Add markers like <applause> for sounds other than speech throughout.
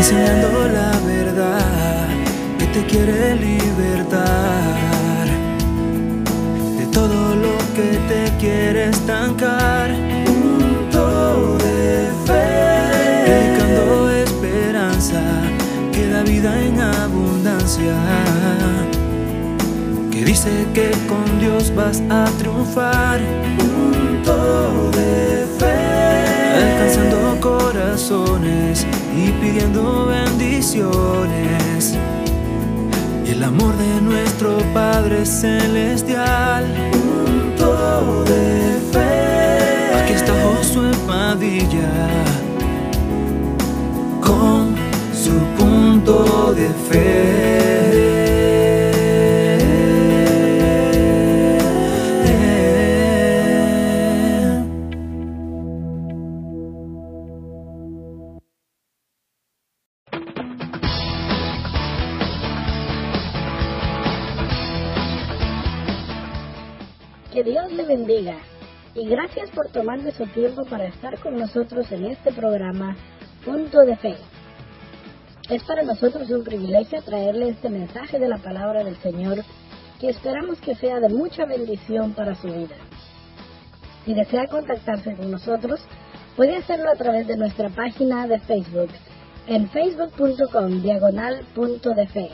enseñando la verdad que te quiere libertar de todo lo que te quiere estancar. Punto de fe, predicando esperanza que da vida en abundancia. Que dice que con Dios vas a triunfar. Punto de y pidiendo bendiciones. Y el amor de nuestro Padre Celestial. Punto de fe. Aquí está Josué Padilla con su punto de fe. Tomarme su tiempo para estar con nosotros en este programa Punto de Fe. Es para nosotros un privilegio traerle este mensaje de la palabra del Señor que esperamos que sea de mucha bendición para su vida. Si desea contactarse con nosotros, puede hacerlo a través de nuestra página de Facebook en facebook.com diagonal punto de fe.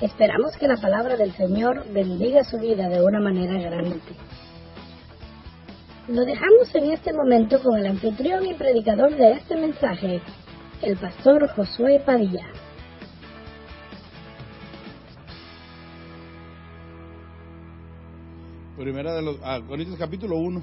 Esperamos que la palabra del Señor bendiga su vida de una manera grande. Lo dejamos en este momento con el anfitrión y predicador de este mensaje, el pastor Josué Padilla. Primera de los ah, Corintios capítulo 1.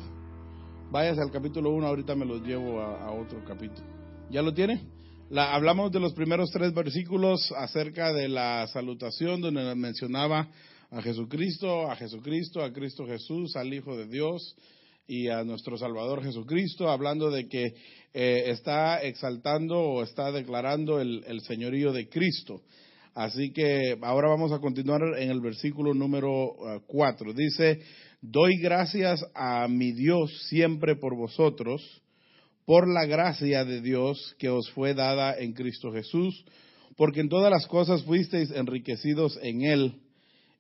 Váyase al capítulo 1, ahorita me los llevo a, otro capítulo. ¿Ya lo tiene? La, hablamos de los primeros tres versículos acerca de la salutación donde mencionaba a Jesucristo, a Jesucristo, a Cristo Jesús, al Hijo de Dios y a nuestro Salvador Jesucristo, hablando de que eh, está exaltando o está declarando el, el señorío de Cristo. Así que ahora vamos a continuar en el versículo número 4. Dice, doy gracias a mi Dios siempre por vosotros, por la gracia de Dios que os fue dada en Cristo Jesús, porque en todas las cosas fuisteis enriquecidos en Él,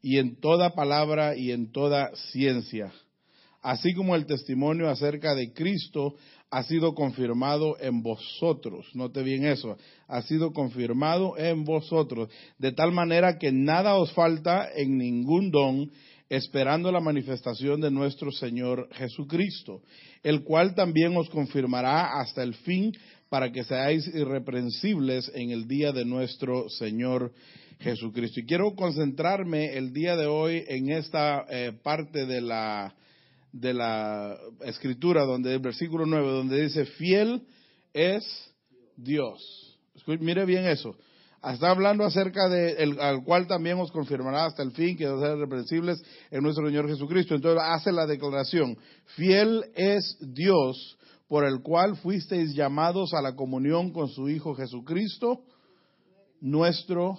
y en toda palabra y en toda ciencia, así como el testimonio acerca de Cristo ha sido confirmado en vosotros. Note bien eso, ha sido confirmado en vosotros, de tal manera que nada os falta en ningún don, esperando la manifestación de nuestro Señor Jesucristo, el cual también os confirmará hasta el fin para que seáis irreprensibles en el día de nuestro Señor Jesucristo. Y quiero concentrarme el día de hoy en esta eh, parte de la, de la escritura, donde el versículo 9, donde dice, fiel es Dios. Mire bien eso. Está hablando acerca de el, al cual también os confirmará hasta el fin que os serán reprensibles en nuestro Señor Jesucristo. Entonces hace la declaración, fiel es Dios por el cual fuisteis llamados a la comunión con su Hijo Jesucristo, nuestro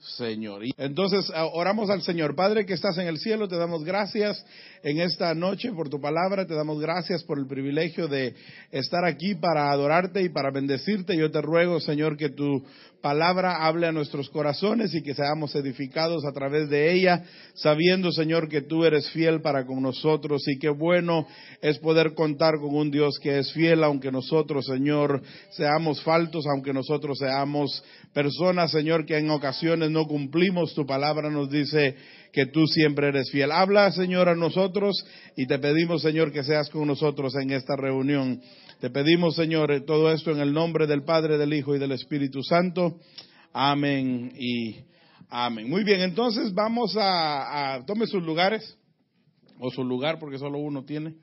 Señor. Entonces oramos al Señor. Padre que estás en el cielo, te damos gracias en esta noche por tu palabra, te damos gracias por el privilegio de estar aquí para adorarte y para bendecirte. Yo te ruego, Señor, que tu palabra hable a nuestros corazones y que seamos edificados a través de ella, sabiendo, Señor, que tú eres fiel para con nosotros y qué bueno es poder contar con un Dios que es fiel, aunque nosotros, Señor, seamos faltos, aunque nosotros seamos personas, Señor, que en ocasiones no cumplimos, tu palabra nos dice que tú siempre eres fiel. Habla, Señor, a nosotros y te pedimos, Señor, que seas con nosotros en esta reunión. Te pedimos, Señor, todo esto en el nombre del Padre, del Hijo y del Espíritu Santo. Amén y amén. Muy bien, entonces vamos a, a tome sus lugares o su lugar porque solo uno tiene.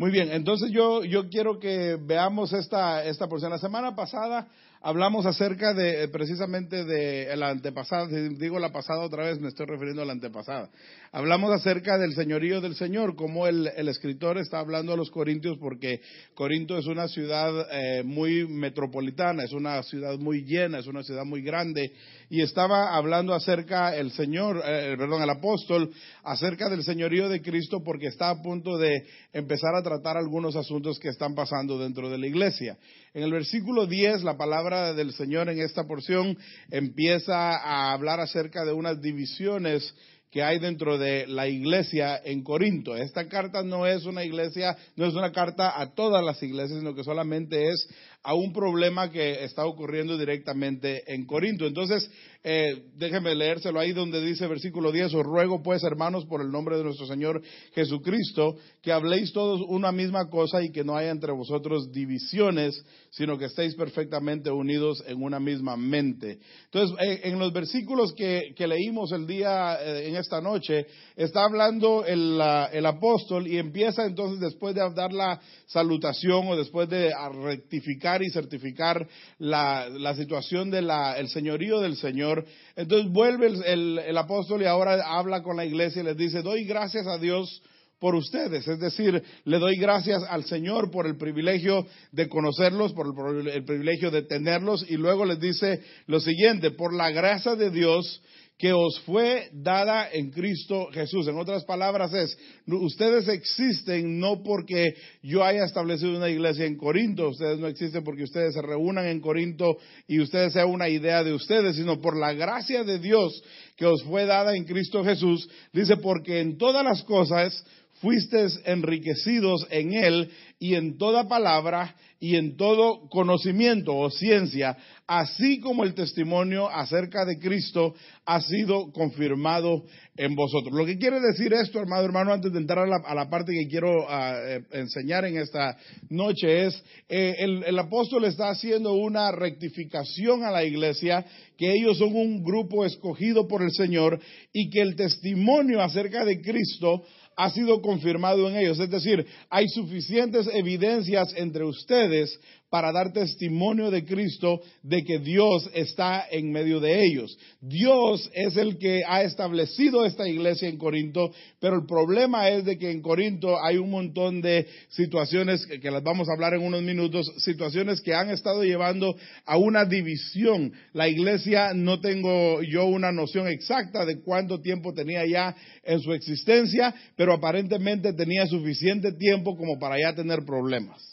Muy bien, entonces yo, yo quiero que veamos esta, esta porción. La semana pasada hablamos acerca de precisamente de la antepasada, si digo la pasada otra vez, me estoy refiriendo a la antepasada. Hablamos acerca del señorío del Señor, como el, escritor está hablando a los corintios, porque Corinto es una ciudad eh, muy metropolitana, es una ciudad muy llena, es una ciudad muy grande, y estaba hablando acerca el Señor, eh, perdón, el apóstol, acerca del señorío de Cristo, porque está a punto de empezar a tratar algunos asuntos que están pasando dentro de la iglesia. En el versículo 10, la palabra del Señor en esta porción empieza a hablar acerca de unas divisiones que hay dentro de la iglesia en Corinto. Esta carta no es una iglesia, no es una carta a todas las iglesias, sino que solamente es a un problema que está ocurriendo directamente en Corinto. Entonces, eh, déjeme leérselo ahí donde dice versículo 10, os ruego pues hermanos por el nombre de nuestro Señor Jesucristo, que habléis todos una misma cosa y que no haya entre vosotros divisiones, sino que estéis perfectamente unidos en una misma mente. Entonces, eh, en los versículos que, leímos el día, eh, en esta noche, está hablando el, el, apóstol y empieza entonces después de dar la salutación o después de rectificar y certificar la, la situación del el señorío del Señor, entonces vuelve el, el apóstol y ahora habla con la iglesia y les dice, doy gracias a Dios por ustedes. Es decir, le doy gracias al Señor por el privilegio de conocerlos, por el, privilegio de tenerlos. Y luego les dice lo siguiente, por la gracia de Dios que os fue dada en Cristo Jesús. En otras palabras es, ustedes existen no porque yo haya establecido una iglesia en Corinto, ustedes no existen porque ustedes se reúnan en Corinto y ustedes sea una idea de ustedes, sino por la gracia de Dios que os fue dada en Cristo Jesús. Dice, porque en todas las cosas fuisteis enriquecidos en él y en toda palabra y en todo conocimiento o ciencia, así como el testimonio acerca de Cristo ha sido confirmado en vosotros. Lo que quiere decir esto, hermano, hermano, antes de entrar a la, parte que quiero ah, eh, enseñar en esta noche, es eh, el, el apóstol está haciendo una rectificación a la iglesia, que ellos son un grupo escogido por el Señor y que el testimonio acerca de Cristo ha sido confirmado en ellos. Es decir, hay suficientes evidencias entre ustedes para dar testimonio de Cristo de que Dios está en medio de ellos. Dios es el que ha establecido esta iglesia en Corinto, pero el problema es de que en Corinto hay un montón de situaciones que, las vamos a hablar en unos minutos, situaciones que han estado llevando a una división. La iglesia no tengo yo una noción exacta de cuánto tiempo tenía ya en su existencia, pero aparentemente tenía suficiente tiempo como para ya tener problemas.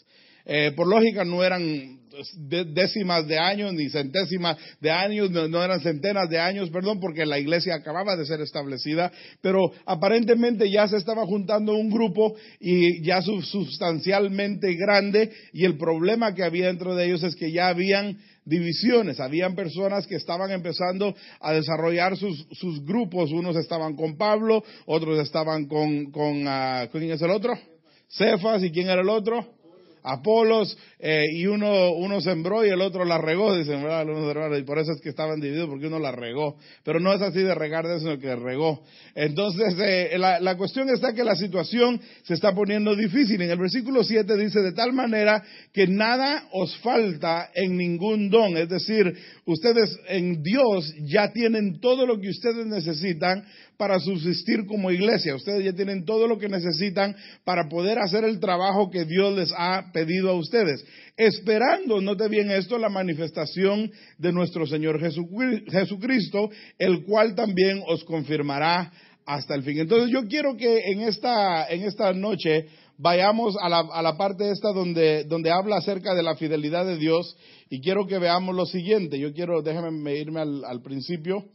Eh, por lógica no eran décimas de años ni centésimas de años, no, eran centenas de años, perdón, porque la iglesia acababa de ser establecida, pero aparentemente ya se estaba juntando un grupo y ya sustancialmente grande y el problema que había dentro de ellos es que ya habían divisiones, habían personas que estaban empezando a desarrollar sus, sus grupos, unos estaban con Pablo, otros estaban con, con uh, ¿quién es el otro? Cefas y quién era el otro? Apolos, eh, y uno, uno sembró y el otro la regó, dicen, ¿verdad? y por eso es que estaban divididos, porque uno la regó. Pero no es así de regar de eso, que regó. Entonces, eh, la, la cuestión está que la situación se está poniendo difícil. En el versículo 7 dice, de tal manera que nada os falta en ningún don. Es decir, ustedes en Dios ya tienen todo lo que ustedes necesitan para subsistir como iglesia. Ustedes ya tienen todo lo que necesitan para poder hacer el trabajo que Dios les ha pedido a ustedes. Esperando, note bien esto, la manifestación de nuestro Señor Jesucristo, el cual también os confirmará hasta el fin. Entonces yo quiero que en esta, en esta noche vayamos a la, a la parte esta donde, donde habla acerca de la fidelidad de Dios y quiero que veamos lo siguiente. Yo quiero, déjame irme al, al principio.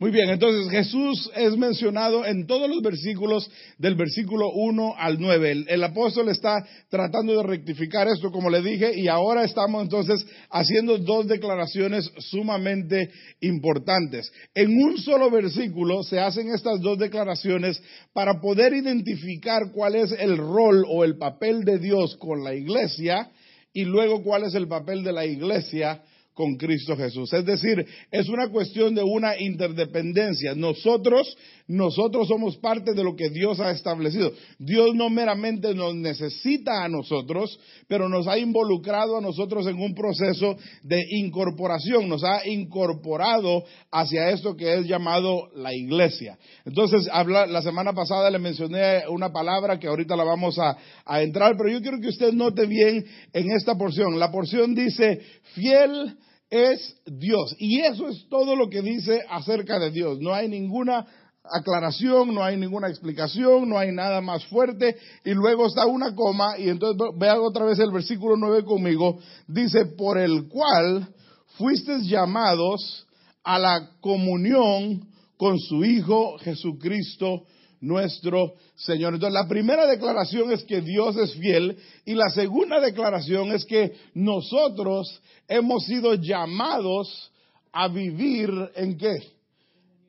Muy bien, entonces Jesús es mencionado en todos los versículos del versículo 1 al 9. El, apóstol está tratando de rectificar esto, como le dije, y ahora estamos entonces haciendo dos declaraciones sumamente importantes. En un solo versículo se hacen estas dos declaraciones para poder identificar cuál es el rol o el papel de Dios con la iglesia y luego cuál es el papel de la iglesia con Cristo Jesús. Es decir, es una cuestión de una interdependencia. Nosotros nosotros somos parte de lo que Dios ha establecido. Dios no meramente nos necesita a nosotros, pero nos ha involucrado a nosotros en un proceso de incorporación, nos ha incorporado hacia esto que es llamado la iglesia. Entonces, la semana pasada le mencioné una palabra que ahorita la vamos a, entrar, pero yo quiero que usted note bien en esta porción. La porción dice, fiel es Dios. Y eso es todo lo que dice acerca de Dios. No hay ninguna aclaración, no hay ninguna explicación, no hay nada más fuerte, y luego está una coma, y entonces vean otra vez el versículo 9 conmigo, dice, por el cual fuisteis llamados a la comunión con su Hijo Jesucristo nuestro Señor. Entonces, la primera declaración es que Dios es fiel y la segunda declaración es que nosotros hemos sido llamados a vivir en qué?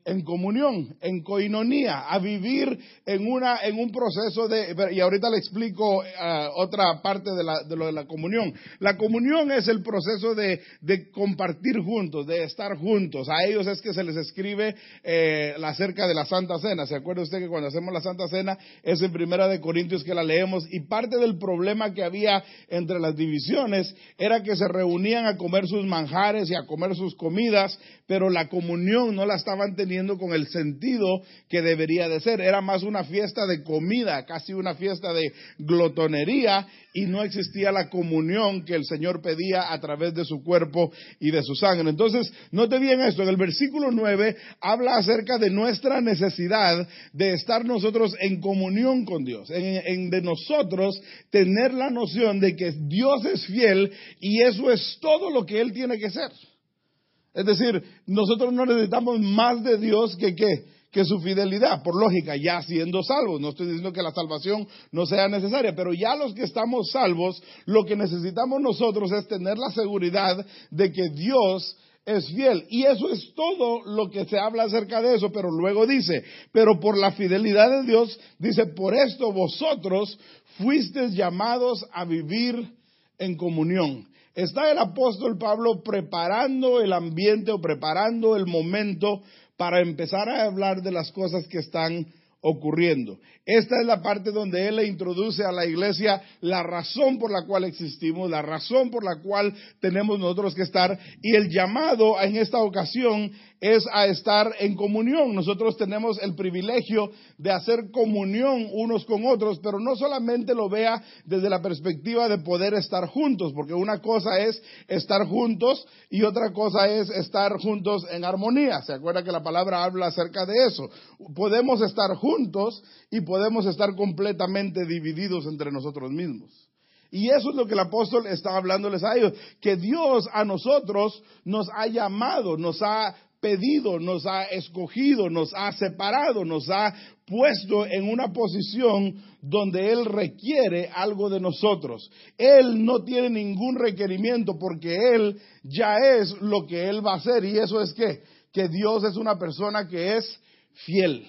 En comunión, en coinonía, a vivir en una en un proceso de y ahorita le explico eh, otra parte de, la, de lo de la comunión. La comunión es el proceso de, de, compartir juntos, de estar juntos. A ellos es que se les escribe eh, acerca de la Santa Cena. ¿Se acuerda usted que cuando hacemos la Santa Cena es en Primera de Corintios que la leemos y parte del problema que había entre las divisiones era que se reunían a comer sus manjares y a comer sus comidas, pero la comunión no la estaban teniendo con el sentido que debería de ser. Era más una fiesta de comida, casi una fiesta de glotonería y no existía la comunión que el Señor pedía a través de su cuerpo y de su sangre. Entonces, note bien esto, en el versículo 9 habla acerca de nuestra necesidad de estar nosotros en comunión con Dios, en de nosotros tener la noción de que Dios es fiel y eso es todo lo que Él tiene que ser. Es decir, nosotros no necesitamos más de Dios que? Que su fidelidad, por lógica, ya siendo salvos. No estoy diciendo que la salvación no sea necesaria, pero ya los que estamos salvos, lo que necesitamos nosotros es tener la seguridad de que Dios es fiel. Y eso es todo lo que se habla acerca de eso, pero luego dice, pero por la fidelidad de Dios, dice, por esto vosotros fuisteis llamados a vivir en comunión está el apóstol Pablo preparando el ambiente o preparando el momento para empezar a hablar de las cosas que están ocurriendo. Esta es la parte donde Él le introduce a la iglesia la razón por la cual existimos, la razón por la cual tenemos nosotros que estar y el llamado en esta ocasión es a estar en comunión. Nosotros tenemos el privilegio de hacer comunión unos con otros, pero no solamente lo vea desde la perspectiva de poder estar juntos, porque una cosa es estar juntos y otra cosa es estar juntos en armonía. ¿Se acuerda que la palabra habla acerca de eso? Podemos estar juntos y podemos estar completamente divididos entre nosotros mismos. Y eso es lo que el apóstol está hablándoles a ellos, que Dios a nosotros nos ha llamado, nos ha pedido, nos ha escogido, nos ha separado, nos ha puesto en una posición donde Él requiere algo de nosotros. Él no tiene ningún requerimiento porque Él ya es lo que Él va a hacer y eso es que, que Dios es una persona que es fiel.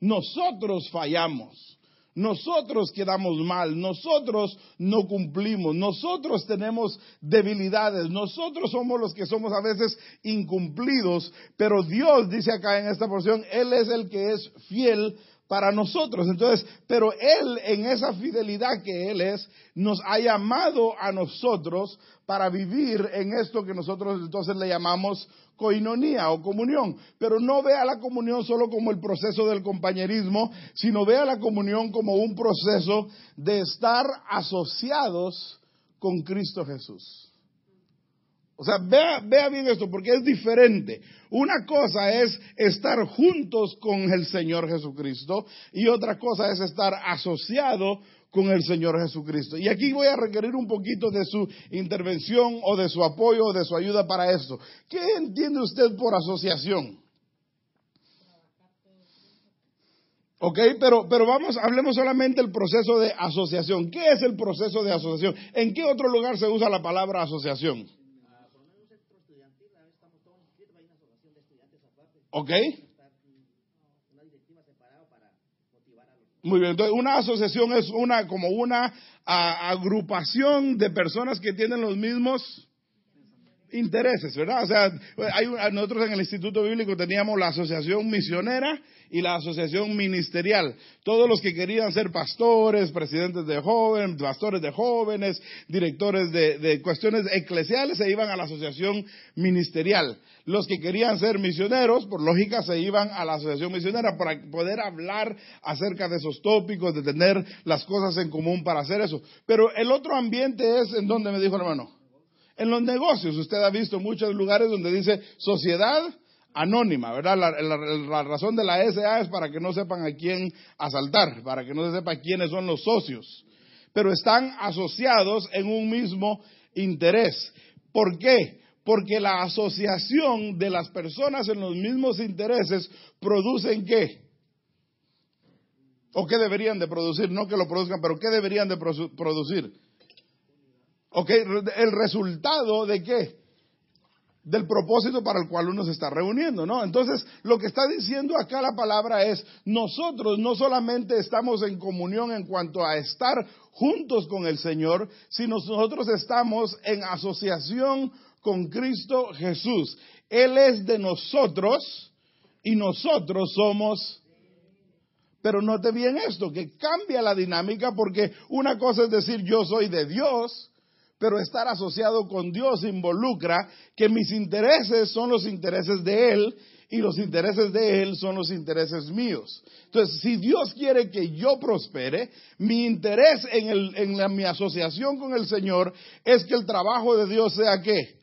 Nosotros fallamos. Nosotros quedamos mal, nosotros no cumplimos, nosotros tenemos debilidades, nosotros somos los que somos a veces incumplidos, pero Dios dice acá en esta porción, Él es el que es fiel para nosotros. Entonces, pero Él en esa fidelidad que Él es, nos ha llamado a nosotros para vivir en esto que nosotros entonces le llamamos coinonía o comunión. Pero no vea la comunión solo como el proceso del compañerismo, sino vea la comunión como un proceso de estar asociados con Cristo Jesús. O sea, vea, vea, bien esto, porque es diferente. Una cosa es estar juntos con el Señor Jesucristo y otra cosa es estar asociado con el Señor Jesucristo. Y aquí voy a requerir un poquito de su intervención o de su apoyo o de su ayuda para esto. ¿Qué entiende usted por asociación? Ok, pero, pero vamos, hablemos solamente del proceso de asociación. ¿Qué es el proceso de asociación? ¿En qué otro lugar se usa la palabra asociación? ¿Ok? Muy bien, entonces una asociación es una como una agrupación de personas que tienen los mismos intereses, ¿verdad? O sea, hay, nosotros en el Instituto Bíblico teníamos la asociación misionera y la asociación ministerial. Todos los que querían ser pastores, presidentes de jóvenes, pastores de jóvenes, directores de, de cuestiones eclesiales se iban a la asociación ministerial. Los que querían ser misioneros, por lógica, se iban a la asociación misionera para poder hablar acerca de esos tópicos, de tener las cosas en común para hacer eso. Pero el otro ambiente es en donde me dijo hermano. En los negocios, usted ha visto muchos lugares donde dice sociedad anónima, ¿verdad? La, razón de la SA es para que no sepan a quién asaltar, para que no se sepa quiénes son los socios, pero están asociados en un mismo interés. ¿Por qué? Porque la asociación de las personas en los mismos intereses producen qué? ¿O qué deberían de producir? No que lo produzcan, pero ¿qué deberían de producir? ¿Ok? El resultado de qué? Del propósito para el cual uno se está reuniendo, ¿no? Entonces, lo que está diciendo acá la palabra es, nosotros no solamente estamos en comunión en cuanto a estar juntos con el Señor, sino nosotros estamos en asociación con Cristo Jesús. Él es de nosotros y nosotros somos pero note bien esto, que cambia la dinámica porque una cosa es decir yo soy de Dios, pero estar asociado con Dios involucra que mis intereses son los intereses de Él y los intereses de Él son los intereses míos. Entonces, si Dios quiere que yo prospere, mi interés en, mi asociación con el Señor es que el trabajo de Dios sea qué?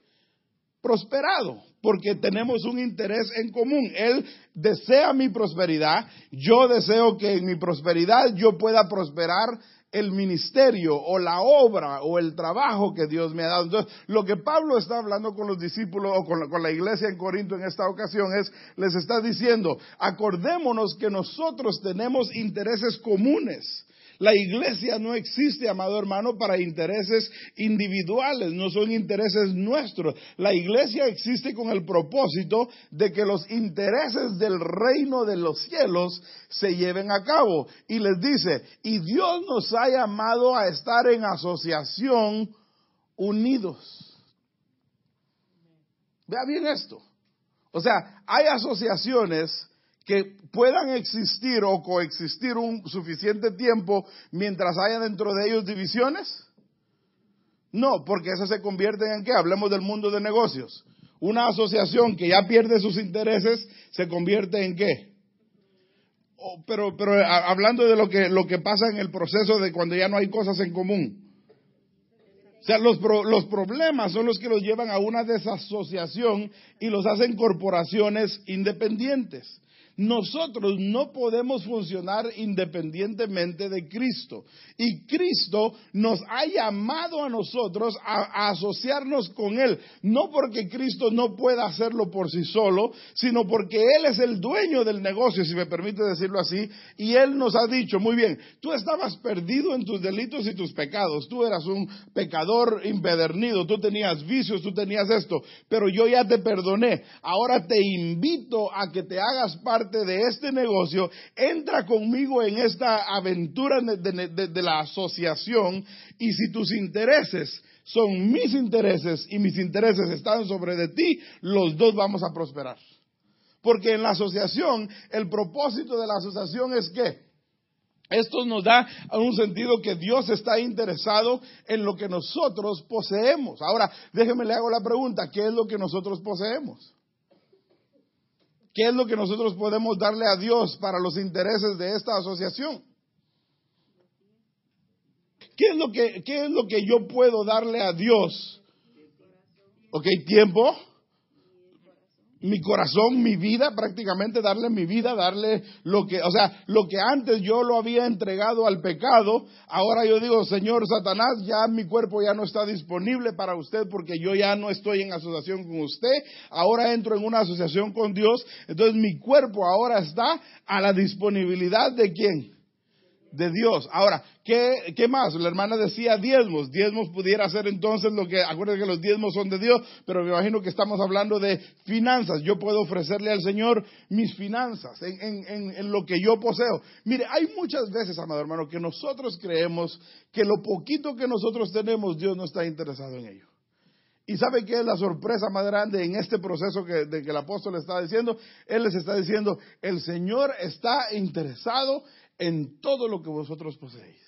Prosperado porque tenemos un interés en común. Él desea mi prosperidad, yo deseo que en mi prosperidad yo pueda prosperar el ministerio o la obra o el trabajo que Dios me ha dado. Entonces, lo que Pablo está hablando con los discípulos o con la, con la, iglesia en Corinto en esta ocasión es, les está diciendo, acordémonos que nosotros tenemos intereses comunes. La iglesia no existe, amado hermano, para intereses individuales, no son intereses nuestros. La iglesia existe con el propósito de que los intereses del reino de los cielos se lleven a cabo. Y les dice, y Dios nos ha llamado a estar en asociación unidos. Vea bien esto. O sea, hay asociaciones que puedan existir o coexistir un suficiente tiempo mientras haya dentro de ellos divisiones? No, porque eso se convierte en qué? Hablemos del mundo de negocios. Una asociación que ya pierde sus intereses se convierte en qué? pero, pero hablando de lo que, lo que pasa en el proceso de cuando ya no hay cosas en común. O sea, los, los problemas son los que los llevan a una desasociación y los hacen corporaciones independientes. Nosotros no podemos funcionar independientemente de Cristo. Y Cristo nos ha llamado a nosotros a, asociarnos con Él. No porque Cristo no pueda hacerlo por sí solo, sino porque Él es el dueño del negocio, si me permite decirlo así. Y Él nos ha dicho, muy bien, tú estabas perdido en tus delitos y tus pecados. Tú eras un pecador impedernido, tú tenías vicios, tú tenías esto. Pero yo ya te perdoné. Ahora te invito a que te hagas parte de este negocio, entra conmigo en esta aventura de, la asociación y si tus intereses son mis intereses y mis intereses están sobre de ti, los dos vamos a prosperar. Porque en la asociación, el propósito de la asociación es que esto nos da un sentido que Dios está interesado en lo que nosotros poseemos. Ahora, déjeme le hago la pregunta, ¿qué es lo que nosotros poseemos? ¿Qué es lo que nosotros podemos darle a Dios para los intereses de esta asociación? ¿Qué es lo que, qué es lo que yo puedo darle a Dios? ¿Ok? Tiempo, mi corazón, mi vida, prácticamente darle mi vida, darle lo que, o sea, lo que antes yo lo había entregado al pecado, ahora yo digo, Señor Satanás, ya mi cuerpo ya no está disponible para usted porque yo ya no estoy en asociación con usted, ahora entro en una asociación con Dios, entonces mi cuerpo ahora está a la disponibilidad de quién? De Dios. Ahora, ¿qué, ¿qué, más? La hermana decía diezmos. Diezmos pudiera ser entonces lo que, acuérdense que los diezmos son de Dios, pero me imagino que estamos hablando de finanzas. Yo puedo ofrecerle al Señor mis finanzas en, en, en lo que yo poseo. Mire, hay muchas veces, amado hermano, que nosotros creemos que lo poquito que nosotros tenemos, Dios no está interesado en ello. ¿Y sabe qué es la sorpresa más grande en este proceso que, de que el apóstol está diciendo? Él les está diciendo, el Señor está interesado en todo lo que vosotros poseéis.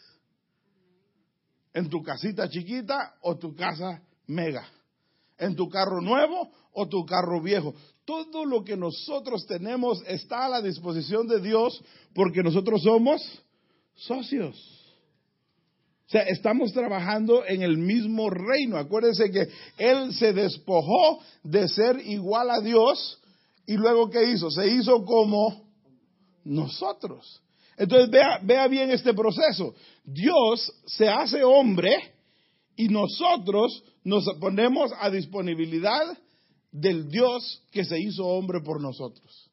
En tu casita chiquita o tu casa mega. En tu carro nuevo o tu carro viejo. Todo lo que nosotros tenemos está a la disposición de Dios porque nosotros somos socios. O sea, estamos trabajando en el mismo reino. Acuérdense que Él se despojó de ser igual a Dios y luego ¿qué hizo? Se hizo como nosotros. Entonces vea, vea bien este proceso. Dios se hace hombre y nosotros nos ponemos a disponibilidad del Dios que se hizo hombre por nosotros.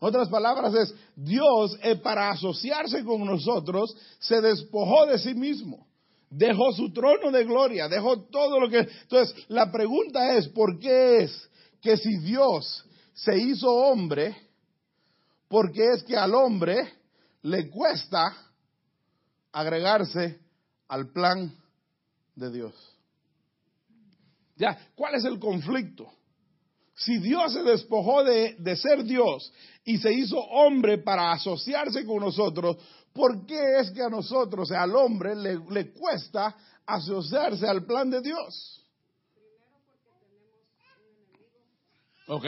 Otras palabras es, Dios eh, para asociarse con nosotros se despojó de sí mismo, dejó su trono de gloria, dejó todo lo que... Entonces, la pregunta es, ¿por qué es que si Dios se hizo hombre, por qué es que al hombre le cuesta agregarse al plan de Dios? Ya, ¿cuál es el conflicto? Si Dios se despojó de, ser Dios y se hizo hombre para asociarse con nosotros, ¿por qué es que a nosotros, al hombre, le, le cuesta asociarse al plan de Dios? Ok.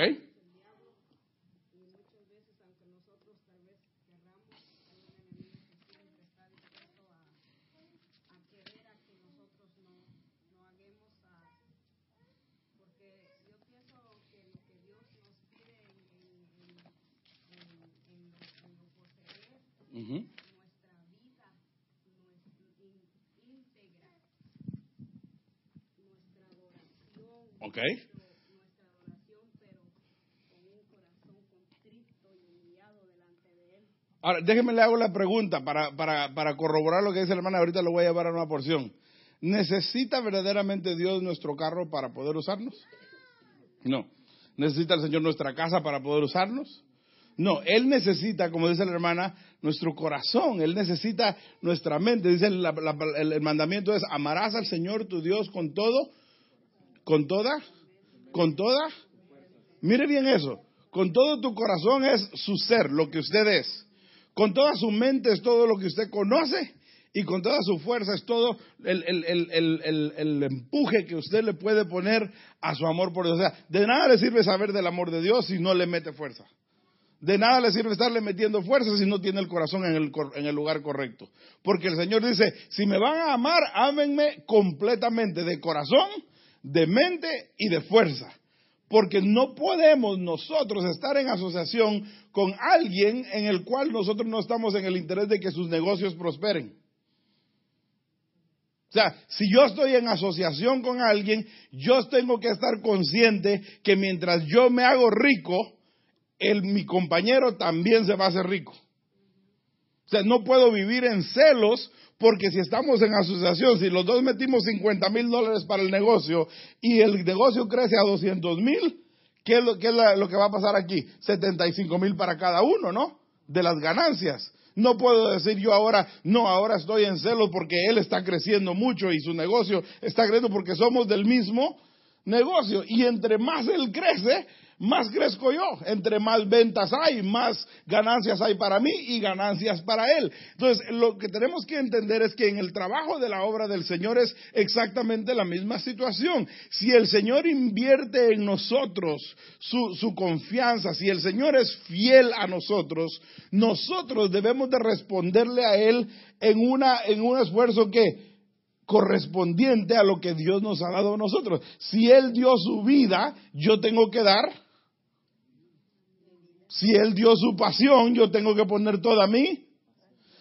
Ok. Ahora, déjeme le hago la pregunta para, para, para corroborar lo que dice la hermana. Ahorita lo voy a llevar a una porción. ¿Necesita verdaderamente Dios nuestro carro para poder usarnos? No. ¿Necesita el Señor nuestra casa para poder usarnos? No, Él necesita, como dice la hermana, nuestro corazón, Él necesita nuestra mente. Dice el, el, mandamiento es, amarás al Señor tu Dios con todo, con toda, con toda. Mire bien eso, con todo tu corazón es su ser, lo que usted es. Con toda su mente es todo lo que usted conoce y con toda su fuerza es todo el, empuje que usted le puede poner a su amor por Dios. O sea, de nada le sirve saber del amor de Dios si no le mete fuerza. De nada le sirve estarle metiendo fuerza si no tiene el corazón en el, en el lugar correcto. Porque el Señor dice, si me van a amar, ámenme completamente, de corazón, de mente y de fuerza. Porque no podemos nosotros estar en asociación con alguien en el cual nosotros no estamos en el interés de que sus negocios prosperen. O sea, si yo estoy en asociación con alguien, yo tengo que estar consciente que mientras yo me hago rico, el, mi compañero también se va a hacer rico. O sea, no puedo vivir en celos porque si estamos en asociación, si los dos metimos 50 mil dólares para el negocio y el negocio crece a 200 mil, ¿qué es, lo, es lo que va a pasar aquí? 75 mil para cada uno, ¿no? De las ganancias. No puedo decir yo ahora, no, ahora estoy en celos porque él está creciendo mucho y su negocio está creciendo porque somos del mismo negocio. Y entre más él crece, más crezco yo. Entre más ventas hay, más ganancias hay para mí y ganancias para él. Entonces, lo que tenemos que entender es que en el trabajo de la obra del Señor es exactamente la misma situación. Si el Señor invierte en nosotros su, confianza, si el Señor es fiel a nosotros, nosotros debemos de responderle a Él en, una, en un esfuerzo que correspondiente a lo que Dios nos ha dado a nosotros. Si Él dio su vida, yo tengo que dar si Él dio su pasión, yo tengo que poner toda mí.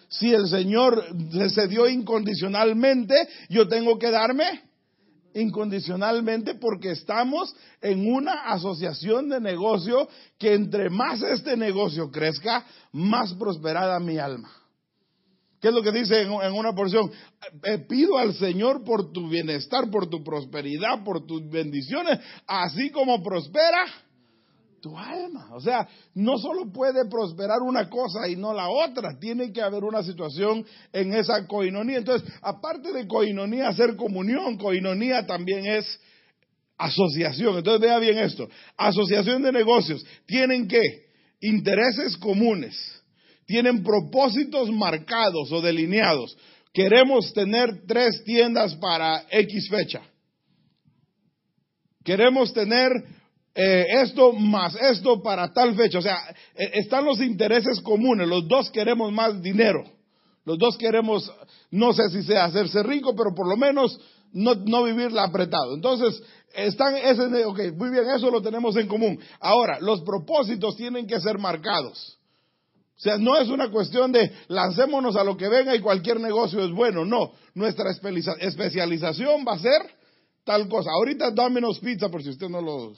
Si el Señor se dio incondicionalmente, yo tengo que darme incondicionalmente porque estamos en una asociación de negocio que entre más este negocio crezca, más prosperada mi alma. ¿Qué es lo que dice en, una porción? Eh, pido al Señor por tu bienestar, por tu prosperidad, por tus bendiciones, así como prospera tu alma. O sea, no solo puede prosperar una cosa y no la otra, tiene que haber una situación en esa coinonía. Entonces, aparte de coinonía, hacer comunión, coinonía también es asociación. Entonces, vea bien esto. Asociación de negocios. Tienen que intereses comunes. Tienen propósitos marcados o delineados. Queremos tener tres tiendas para X fecha. Queremos tener eh, esto más esto para tal fecha. O sea, eh, están los intereses comunes. Los dos queremos más dinero. Los dos queremos, no sé si sea hacerse rico, pero por lo menos no, no vivirla apretado. Entonces, están, ese, ok, muy bien, eso lo tenemos en común. Ahora, los propósitos tienen que ser marcados. O sea, no es una cuestión de lancémonos a lo que venga y cualquier negocio es bueno. No, nuestra especialización va a ser tal cosa. Ahorita Domino's Pizza, por si usted no lo,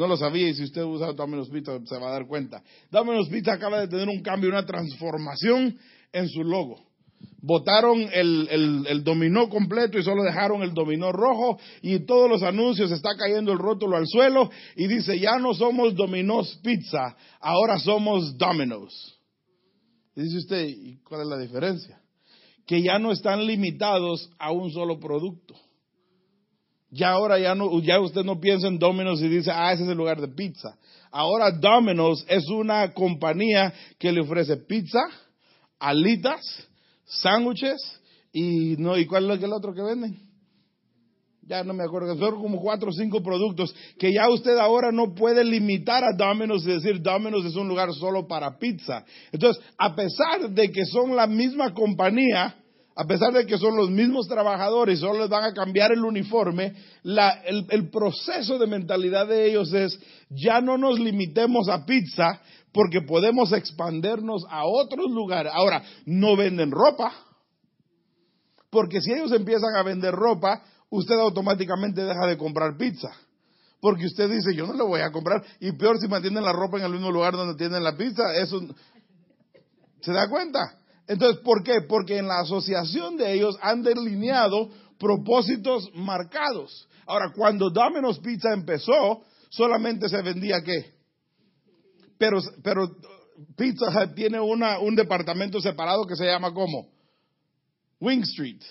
no lo sabía y si usted usa Domino's Pizza se va a dar cuenta. Domino's Pizza acaba de tener un cambio, una transformación en su logo. Botaron el, dominó completo y solo dejaron el dominó rojo y todos los anuncios está cayendo el rótulo al suelo y dice ya no somos Domino's Pizza, ahora somos Domino's. Dice usted, ¿y cuál es la diferencia? Que ya no están limitados a un solo producto. Ya ahora ya no, ya usted no piensa en Domino's y dice, ah, ese es el lugar de pizza. Ahora Domino's es una compañía que le ofrece pizza, alitas, sándwiches y no, ¿y cuál es el otro que venden? ya no me acuerdo, son como cuatro o cinco productos que ya usted ahora no puede limitar a Domino's y decir Domino's es un lugar solo para pizza. Entonces, a pesar de que son la misma compañía, a pesar de que son los mismos trabajadores, solo les van a cambiar el uniforme, el, el proceso de mentalidad de ellos es, ya no nos limitemos a pizza porque podemos expandernos a otros lugares. Ahora, no venden ropa, porque si ellos empiezan a vender ropa, usted automáticamente deja de comprar pizza. Porque usted dice, yo no le voy a comprar. Y peor si mantienen la ropa en el mismo lugar donde tienen la pizza. Eso. ¿Se da cuenta? Entonces, ¿por qué? Porque en la asociación de ellos han delineado propósitos marcados. Ahora, cuando Domino's Pizza empezó, solamente se vendía qué? Pero, pero Pizza tiene una, un departamento separado que se llama ¿cómo? Wing Street.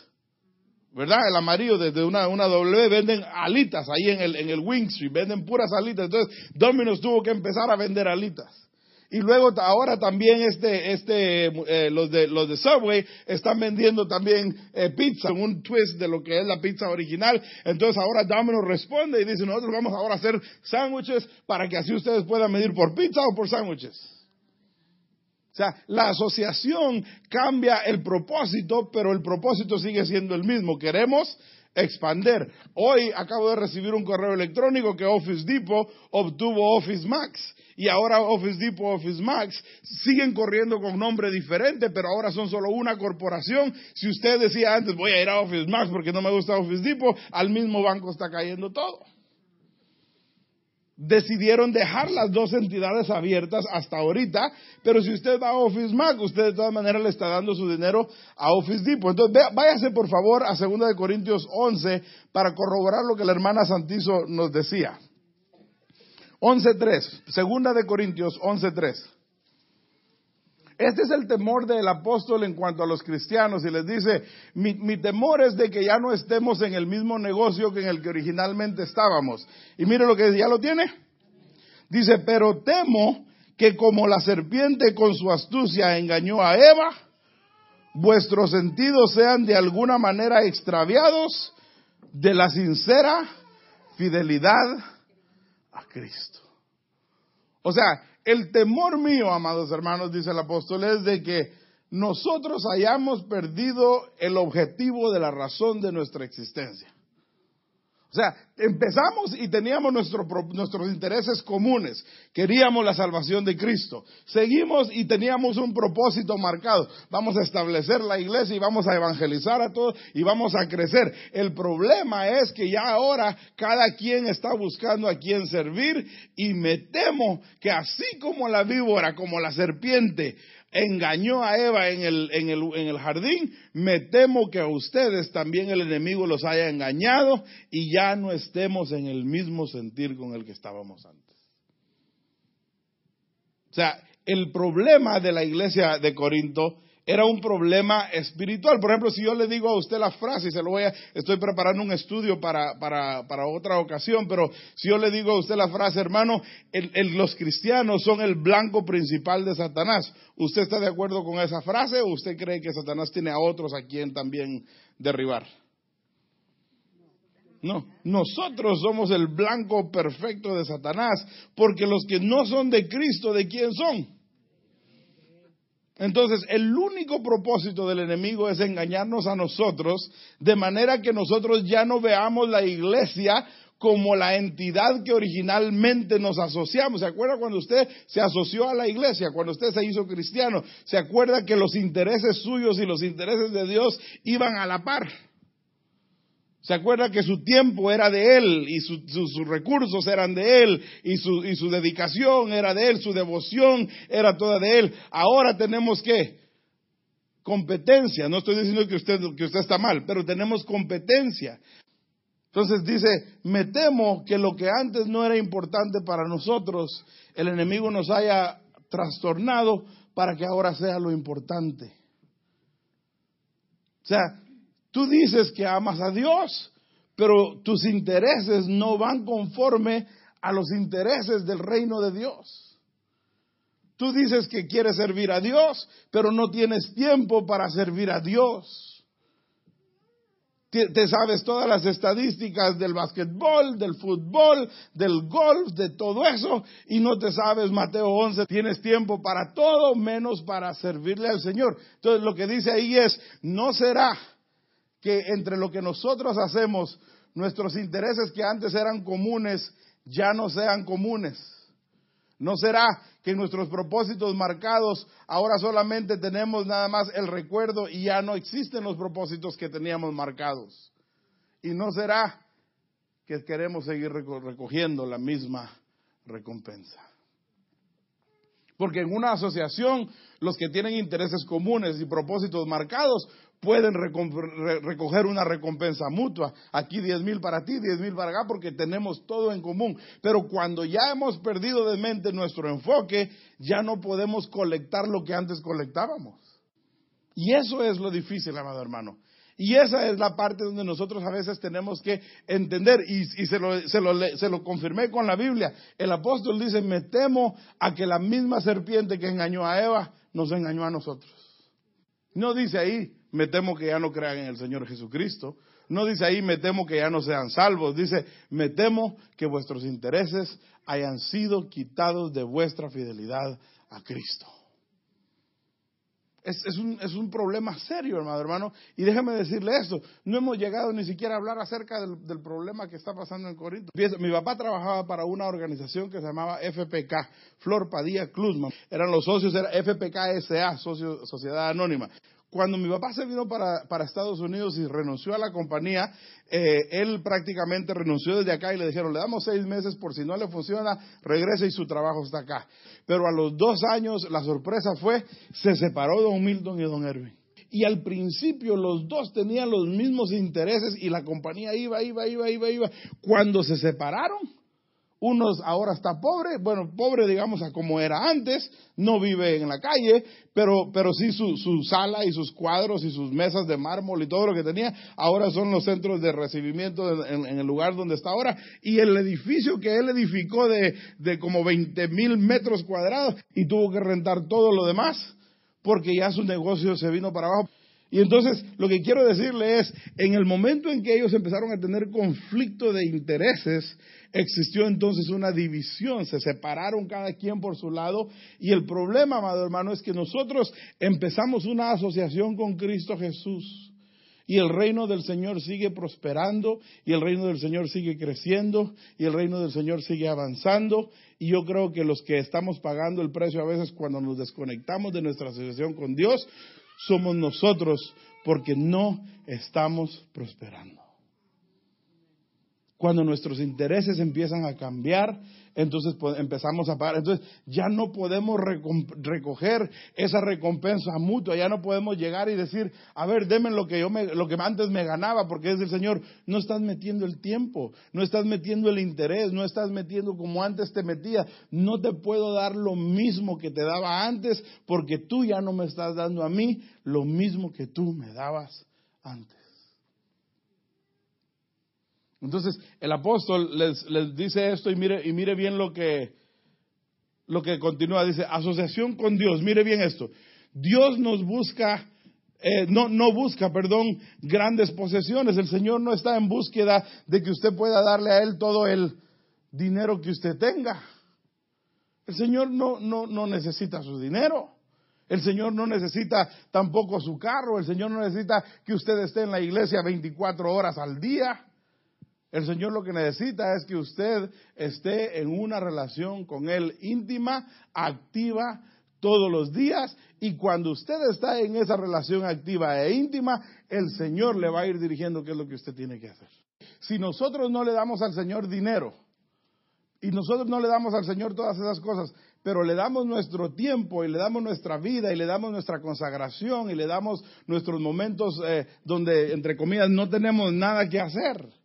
¿verdad? El amarillo desde una, una W venden alitas ahí en el, en el Wing Street, venden puras alitas. Entonces, Domino's tuvo que empezar a vender alitas. Y luego ahora también este, este, eh, los de, los de Subway están vendiendo también eh, pizza, un twist de lo que es la pizza original. Entonces ahora Domino's responde y dice, nosotros vamos ahora a hacer sándwiches para que así ustedes puedan medir por pizza o por sándwiches. O sea, la asociación cambia el propósito, pero el propósito sigue siendo el mismo. Queremos expander. Hoy acabo de recibir un correo electrónico que Office Depot obtuvo Office Max y ahora Office Depot, Office Max siguen corriendo con nombre diferente, pero ahora son solo una corporación. Si usted decía antes voy a ir a Office Max porque no me gusta Office Depot, al mismo banco está cayendo todo decidieron dejar las dos entidades abiertas hasta ahorita, pero si usted va a Office Mac, usted de todas maneras le está dando su dinero a Office Depot. Entonces, váyase por favor a 2 de Corintios 11 para corroborar lo que la hermana Santizo nos decía. 11.3, segunda de Corintios 11.3. Este es el temor del apóstol en cuanto a los cristianos y les dice, mi, temor es de que ya no estemos en el mismo negocio que en el que originalmente estábamos. Y mire lo que ya lo tiene. Dice, pero temo que como la serpiente con su astucia engañó a Eva, vuestros sentidos sean de alguna manera extraviados de la sincera fidelidad a Cristo. O sea, el temor mío, amados hermanos, dice el apóstol, es de que nosotros hayamos perdido el objetivo de la razón de nuestra existencia. O sea, empezamos y teníamos nuestros intereses comunes. Queríamos la salvación de Cristo. Seguimos y teníamos un propósito marcado. Vamos a establecer la iglesia y vamos a evangelizar a todos y vamos a crecer. El problema es que ya ahora cada quien está buscando a quien servir y me temo que así como la víbora, como la serpiente, engañó a Eva en el, en, el, en el jardín, me temo que a ustedes también el enemigo los haya engañado y ya no estemos en el mismo sentir con el que estábamos antes. O sea, el problema de la iglesia de Corinto era un problema espiritual. Por ejemplo, si yo le digo a usted la frase, y se lo voy a, estoy preparando un estudio para, para, para otra ocasión, pero si yo le digo a usted la frase, hermano, los cristianos son el blanco principal de Satanás, ¿usted está de acuerdo con esa frase o usted cree que Satanás tiene a otros a quien también derribar? No, nosotros somos el blanco perfecto de Satanás, porque los que no son de Cristo, ¿de quién son? Entonces, el único propósito del enemigo es engañarnos a nosotros, de manera que nosotros ya no veamos la iglesia como la entidad que originalmente nos asociamos. ¿Se acuerda cuando usted se asoció a la iglesia, cuando usted se hizo cristiano? ¿Se acuerda que los intereses suyos y los intereses de Dios iban a la par? ¿Se acuerda que su tiempo era de Él y sus recursos eran de Él y su, dedicación era de Él, su devoción era toda de Él? Ahora tenemos que competencia. No estoy diciendo que usted, que usted está mal, pero tenemos competencia. Entonces dice, me temo que lo que antes no era importante para nosotros, el enemigo nos haya trastornado para que ahora sea lo importante. O sea, Tú dices que amas a Dios, pero tus intereses no van conforme a los intereses del reino de Dios. Tú dices que quieres servir a Dios, pero no tienes tiempo para servir a Dios. Te, sabes todas las estadísticas del básquetbol, del fútbol, del golf, de todo eso, y no te sabes Mateo 11. Tienes tiempo para todo menos para servirle al Señor. Entonces lo que dice ahí es, no será que entre lo que nosotros hacemos, nuestros intereses que antes eran comunes, ya no sean comunes. No será que nuestros propósitos marcados ahora solamente tenemos nada más el recuerdo y ya no existen los propósitos que teníamos marcados. Y no será que queremos seguir recogiendo la misma recompensa. Porque en una asociación, los que tienen intereses comunes y propósitos marcados pueden recoger una recompensa mutua. Aquí diez mil para ti, diez mil para acá, porque tenemos todo en común. Pero cuando ya hemos perdido de mente nuestro enfoque, ya no podemos colectar lo que antes colectábamos. Y eso es lo difícil, amado hermano. Y esa es la parte donde nosotros a veces tenemos que entender, y, se, lo, se, lo, se, lo, confirmé con la Biblia. El apóstol dice, me temo a que la misma serpiente que engañó a Eva nos engañó a nosotros. No dice ahí, me temo que ya no crean en el Señor Jesucristo. No dice ahí, me temo que ya no sean salvos. Dice, me temo que vuestros intereses hayan sido quitados de vuestra fidelidad a Cristo. Es, un, problema serio, hermano, hermano. Y déjeme decirle esto, no hemos llegado ni siquiera a hablar acerca del, problema que está pasando en Corinto. Mi papá trabajaba para una organización que se llamaba FPK, Flor Padilla Klusman. Eran los socios, era FPK SA, Sociedad Anónima. Cuando mi papá se vino para, Estados Unidos y renunció a la compañía, eh, él prácticamente renunció desde acá y le dijeron, le damos seis meses por si no le funciona, regrese y su trabajo está acá. Pero a los dos años la sorpresa fue, se separó don Milton y don Erwin. Y al principio los dos tenían los mismos intereses y la compañía iba, iba, iba, iba, iba. Cuando se separaron, unos ahora está pobre, bueno, pobre digamos a como era antes, no vive en la calle, pero, pero sí su, su, sala y sus cuadros y sus mesas de mármol y todo lo que tenía, ahora son los centros de recibimiento en, el lugar donde está ahora. Y el edificio que él edificó de, de como 20 mil metros cuadrados y tuvo que rentar todo lo demás, porque ya su negocio se vino para abajo. Y entonces lo que quiero decirle es, en el momento en que ellos empezaron a tener conflicto de intereses, existió entonces una división, se separaron cada quien por su lado y el problema, amado hermano, es que nosotros empezamos una asociación con Cristo Jesús y el reino del Señor sigue prosperando y el reino del Señor sigue creciendo y el reino del Señor sigue avanzando y yo creo que los que estamos pagando el precio a veces cuando nos desconectamos de nuestra asociación con Dios somos nosotros porque no estamos prosperando. Cuando nuestros intereses empiezan a cambiar, entonces empezamos a pagar. Entonces ya no podemos recoger esa recompensa mutua, ya no podemos llegar y decir, a ver, deme lo que yo me, lo que antes me ganaba, porque es el Señor, no estás metiendo el tiempo, no estás metiendo el interés, no estás metiendo como antes te metía, no te puedo dar lo mismo que te daba antes, porque tú ya no me estás dando a mí lo mismo que tú me dabas antes. Entonces el apóstol les, dice esto y mire, y mire bien lo que, lo que continúa. Dice, asociación con Dios. Mire bien esto. Dios nos busca, eh, no, no busca, perdón, grandes posesiones. El Señor no está en búsqueda de que usted pueda darle a Él todo el dinero que usted tenga. El Señor no, no, no necesita su dinero. El Señor no necesita tampoco su carro, el Señor no necesita que usted esté en la iglesia 24 horas al día. El Señor lo que necesita es que usted esté en una relación con Él íntima, activa, todos los días y cuando usted está en esa relación activa e íntima, el Señor le va a ir dirigiendo qué es lo que usted tiene que hacer. Si nosotros no le damos al Señor dinero y nosotros no le damos al Señor todas esas cosas, pero le damos nuestro tiempo y le damos nuestra vida y le damos nuestra consagración y le damos nuestros momentos eh, donde, entre comillas, no tenemos nada que hacer.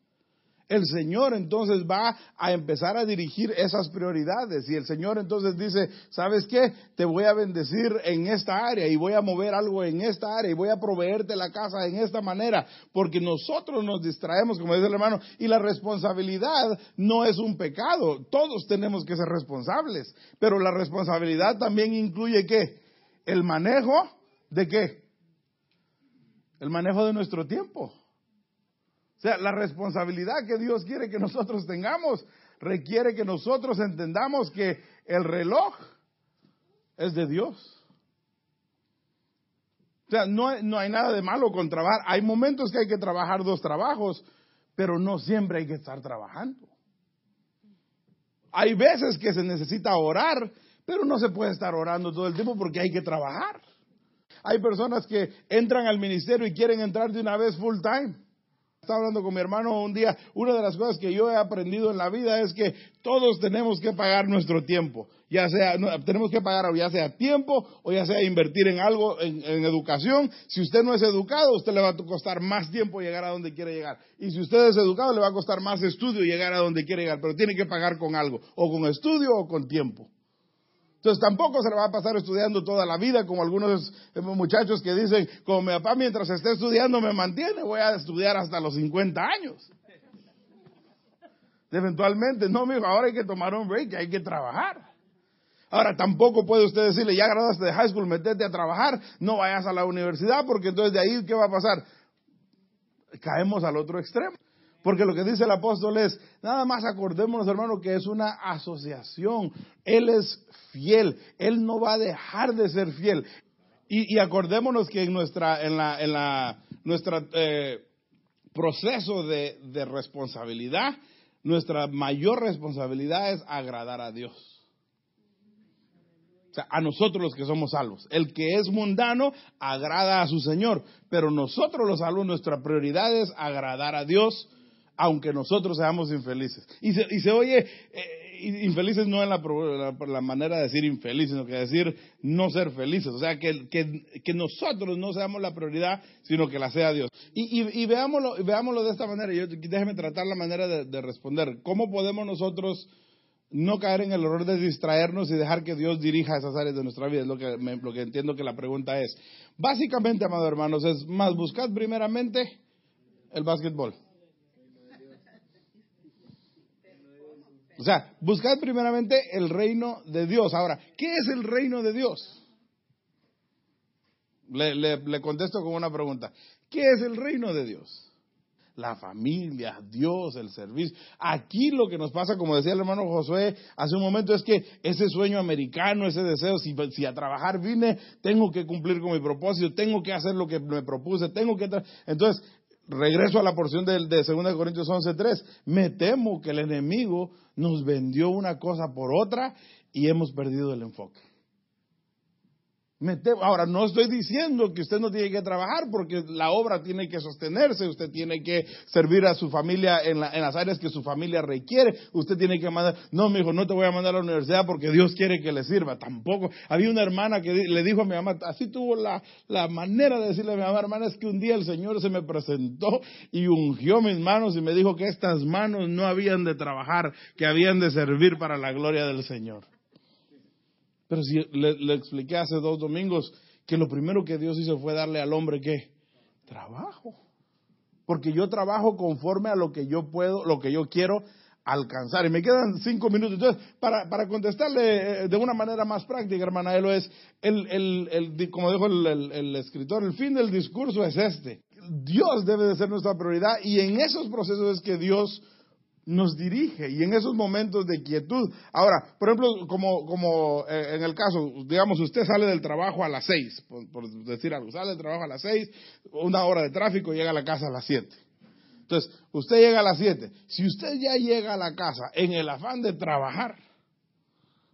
El Señor entonces va a empezar a dirigir esas prioridades y el Señor entonces dice, ¿sabes qué? Te voy a bendecir en esta área y voy a mover algo en esta área y voy a proveerte la casa en esta manera, porque nosotros nos distraemos, como dice el hermano, y la responsabilidad no es un pecado, todos tenemos que ser responsables, pero la responsabilidad también incluye qué? El manejo de qué? El manejo de nuestro tiempo. Sea, la responsabilidad que Dios quiere que nosotros tengamos requiere que nosotros entendamos que el reloj es de Dios. O sea, no, no hay nada de malo con trabajar. Hay momentos que hay que trabajar dos trabajos, pero no siempre hay que estar trabajando. Hay veces que se necesita orar, pero no se puede estar orando todo el tiempo porque hay que trabajar. Hay personas que entran al ministerio y quieren entrar de una vez full time. Estaba hablando con mi hermano un día, una de las cosas que yo he aprendido en la vida es que todos tenemos que pagar nuestro tiempo, ya sea, tenemos que pagar ya sea tiempo o ya sea invertir en algo, en, educación. Si usted no es educado, usted le va a costar más tiempo llegar a donde quiere llegar. Y si usted es educado, le va a costar más estudio llegar a donde quiere llegar, pero tiene que pagar con algo, o con estudio o con tiempo. Entonces tampoco se le va a pasar estudiando toda la vida, como algunos muchachos que dicen, como mi papá mientras esté estudiando me mantiene, voy a estudiar hasta los 50 años. Eventualmente, no, mijo, ahora hay que tomar un break, hay que trabajar. Ahora, tampoco puede usted decirle, ya graduaste de high school, metete a trabajar, no vayas a la universidad, porque entonces de ahí, ¿qué va a pasar? Caemos al otro extremo. Porque lo que dice el apóstol es, nada más acordémonos, hermano, que es una asociación. Él es fiel. Él no va a dejar de ser fiel. Y, acordémonos que en nuestra, en la, en la, nuestra eh, proceso de, de responsabilidad, nuestra mayor responsabilidad es agradar a Dios. O sea, a nosotros los que somos salvos. El que es mundano agrada a su Señor, pero nosotros los salvos, nuestra prioridad es agradar a Dios, aunque nosotros seamos infelices. Y se, y se oye, eh, infelices no en la, la, manera de decir infeliz, sino que decir no ser felices. O sea, que, que, nosotros no seamos la prioridad, sino que la sea Dios. Y, y, veámoslo, veámoslo de esta manera. Yo, déjeme tratar la manera de, responder. ¿Cómo podemos nosotros no caer en el error de distraernos y dejar que Dios dirija esas áreas de nuestra vida? Es lo que, lo que entiendo que la pregunta es. Básicamente, amados hermanos, es más, buscad primeramente el básquetbol. O sea, buscad primeramente el reino de Dios. Ahora, ¿qué es el reino de Dios? Le, contesto con una pregunta. ¿Qué es el reino de Dios? La familia, Dios, el servicio. Aquí lo que nos pasa, como decía el hermano Josué hace un momento, es que ese sueño americano, ese deseo, si, si a trabajar vine, tengo que cumplir con mi propósito, tengo que hacer lo que me propuse, tengo que... Entonces, regreso a la porción de, de 2 Corintios 11.3, me temo que el enemigo nos vendió una cosa por otra y hemos perdido el enfoque. Ahora, no estoy diciendo que usted no tiene que trabajar porque la obra tiene que sostenerse, usted tiene que servir a su familia en, las áreas que su familia requiere, usted tiene que mandar, no, mi hijo, no te voy a mandar a la universidad porque Dios quiere que le sirva, tampoco. Había una hermana que le dijo a mi mamá, así tuvo la, la manera de decirle a mi mamá, hermana, es que un día el Señor se me presentó y ungió mis manos y me dijo que estas manos no habían de trabajar, que habían de servir para la gloria del Señor. Pero si le, expliqué hace dos domingos que lo primero que Dios hizo fue darle al hombre qué? Trabajo. Porque yo trabajo conforme a lo que yo puedo, lo que yo quiero alcanzar. Y me quedan cinco minutos. Entonces, para, para contestarle eh, de una manera más práctica, hermana Elo, es, el, el, el, como dijo el, el, escritor, el fin del discurso es este. Dios debe de ser nuestra prioridad y en esos procesos es que Dios nos dirige y en esos momentos de quietud. Ahora, por ejemplo, como, como eh, en el caso, digamos, usted sale del trabajo a las seis, por, decir algo, sale del trabajo a las seis, una hora de tráfico, llega a la casa a las siete. Entonces, usted llega a las siete. Si usted ya llega a la casa en el afán de trabajar,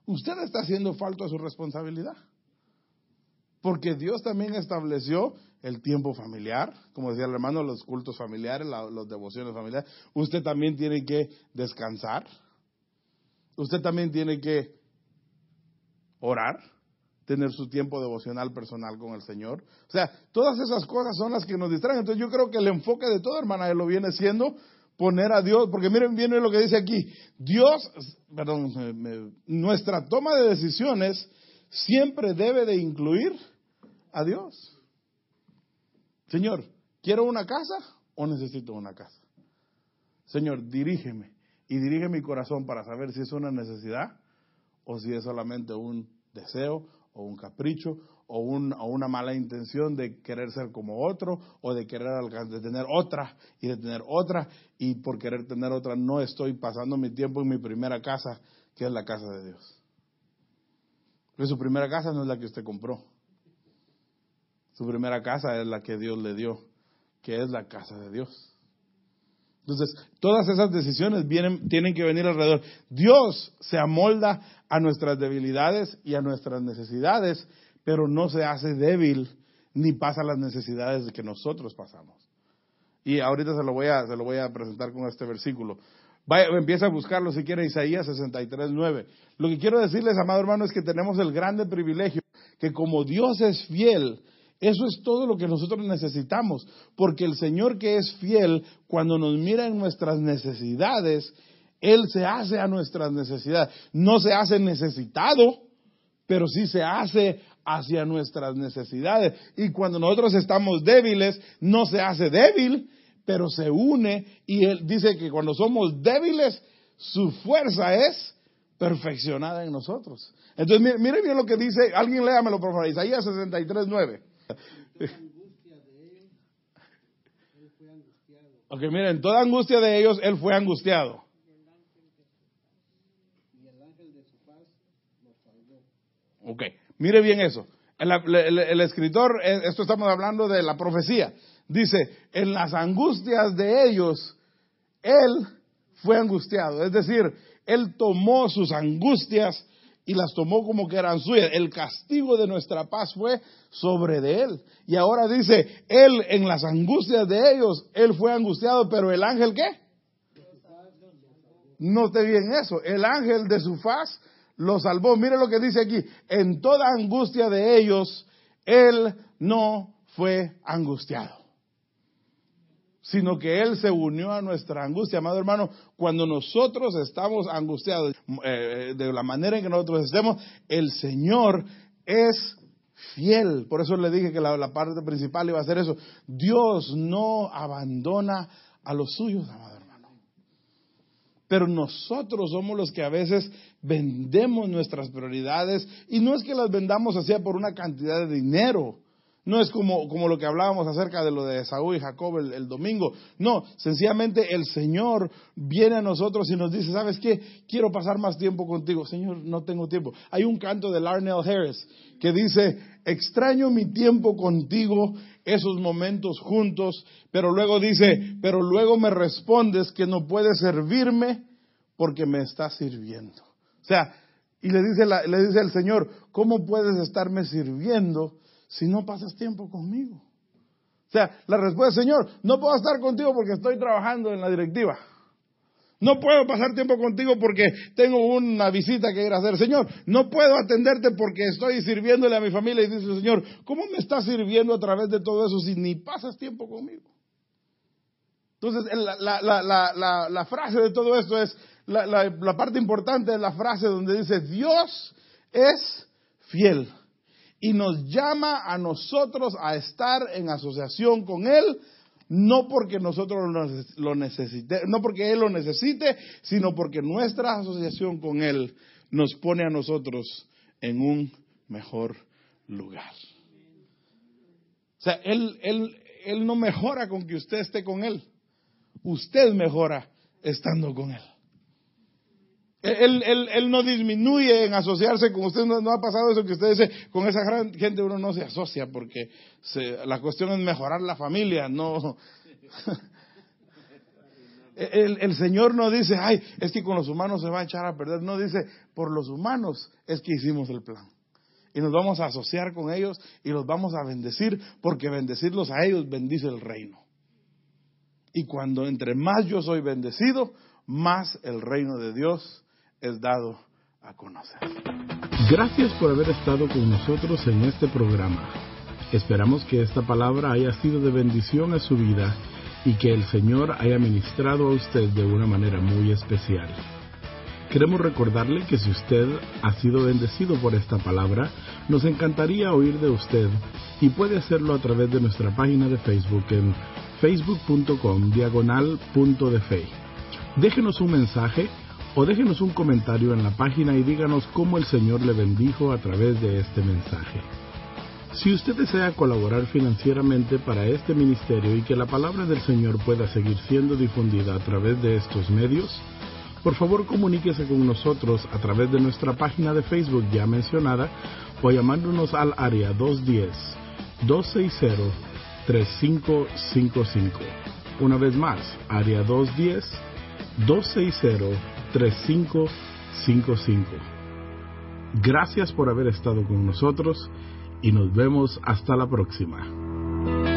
usted está haciendo falta a su responsabilidad. Porque Dios también estableció el tiempo familiar, como decía el hermano, los cultos familiares, las devociones familiares. Usted también tiene que descansar. Usted también tiene que orar, tener su tiempo devocional personal con el Señor. O sea, todas esas cosas son las que nos distraen. Entonces yo creo que el enfoque de todo, hermana, lo viene siendo poner a Dios, porque miren bien lo que dice aquí. Dios, perdón, nuestra toma de decisiones siempre debe de incluir a Dios. Señor, ¿quiero una casa o necesito una casa? Señor, dirígeme y dirige mi corazón para saber si es una necesidad o si es solamente un deseo o un capricho o, una mala intención de querer ser como otro o de querer de tener otra y de tener otra y por querer tener otra no estoy pasando mi tiempo en mi primera casa que es la casa de Dios. Porque su primera casa no es la que usted compró. Su primera casa es la que Dios le dio, que es la casa de Dios. Entonces, todas esas decisiones vienen, tienen que venir alrededor. Dios se amolda a nuestras debilidades y a nuestras necesidades, pero no se hace débil ni pasa las necesidades que nosotros pasamos. Y ahorita se lo voy a, se lo voy a presentar con este versículo. Vaya, empieza a buscarlo si quiere, Isaías 63, 9. Lo que quiero decirles, amado hermano, es que tenemos el grande privilegio que como Dios es fiel, eso es todo lo que nosotros necesitamos, porque el Señor que es fiel, cuando nos mira en nuestras necesidades, Él se hace a nuestras necesidades. No se hace necesitado, pero sí se hace hacia nuestras necesidades. Y cuando nosotros estamos débiles, no se hace débil, pero se une y Él dice que cuando somos débiles, su fuerza es perfeccionada en nosotros. Entonces, mire, bien lo que dice, alguien léamelo por favor, Isaías 63, 9. <laughs> Miren, toda angustia de ellos, él fue angustiado. Ok, mire bien eso. El, escritor, eh, esto estamos hablando de la profecía, dice, en las angustias de ellos, él fue angustiado. Es decir, él tomó sus angustias y las tomó como que eran suyas. El castigo de nuestra paz fue sobre de él. Y ahora dice, él en las angustias de ellos, él fue angustiado, pero el ángel qué? Note bien eso, el ángel de su faz lo salvó. Mire lo que dice aquí, en toda angustia de ellos, él no fue angustiado sino que Él se unió a nuestra angustia. Amado hermano, cuando nosotros estamos angustiados eh, de la manera en que nosotros estemos, el Señor es fiel. Por eso le dije que la, la, parte principal iba a ser eso. Dios no abandona a los suyos, amado hermano. Pero nosotros somos los que a veces vendemos nuestras prioridades y no es que las vendamos así por una cantidad de dinero no es como, como lo que hablábamos acerca de lo de Saúl y Jacob el, domingo. No, sencillamente el Señor viene a nosotros y nos dice, ¿sabes qué? Quiero pasar más tiempo contigo. Señor, no tengo tiempo. Hay un canto de Larnell Harris que dice, extraño mi tiempo contigo, esos momentos juntos, pero luego dice, pero luego me respondes que no puedes servirme porque me estás sirviendo. O sea, y le dice, le dice el Señor, ¿cómo puedes estarme sirviendo? Si no pasas tiempo conmigo? O sea, la respuesta, Señor, no puedo estar contigo porque estoy trabajando en la directiva. No puedo pasar tiempo contigo porque tengo una visita que ir a hacer. Señor, no puedo atenderte porque estoy sirviéndole a mi familia. Y dice Señor, ¿cómo me estás sirviendo a través de todo eso si ni pasas tiempo conmigo? Entonces, la, la frase de todo esto es, la parte importante de la frase donde dice, Dios es fiel y nos llama a nosotros a estar en asociación con Él, no porque nosotros lo necesite, no porque Él lo necesite, sino porque nuestra asociación con Él nos pone a nosotros en un mejor lugar. O sea, Él, él, él no mejora con que usted esté con Él. Usted mejora estando con Él. Él, él, no disminuye en asociarse con usted. No, ha pasado eso que usted dice, con esa gran gente uno no se asocia porque la cuestión es mejorar la familia, no. <laughs> el, el, Señor no dice, ay, es que con los humanos se va a echar a perder. No dice, por los humanos es que hicimos el plan. Y nos vamos a asociar con ellos y los vamos a bendecir porque bendecirlos a ellos bendice el reino. Y cuando entre más yo soy bendecido, más el reino de Dios es dado a conocer. Gracias por haber estado con nosotros en este programa. Esperamos que esta palabra haya sido de bendición a su vida y que el Señor haya ministrado a usted de una manera muy especial. Queremos recordarle que si usted ha sido bendecido por esta palabra, nos encantaría oír de usted y puede hacerlo a través de nuestra página de Facebook en facebook.com diagonal de fe. Déjenos un mensaje o déjenos un comentario en la página y díganos cómo el Señor le bendijo a través de este mensaje. Si usted desea colaborar financieramente para este ministerio y que la palabra del Señor pueda seguir siendo difundida a través de estos medios, por favor comuníquese con nosotros a través de nuestra página de Facebook ya mencionada o llamándonos al área 210-260-3555. Una vez más, área 210-260-3555. 3555. Gracias por haber estado con nosotros y nos vemos hasta la próxima.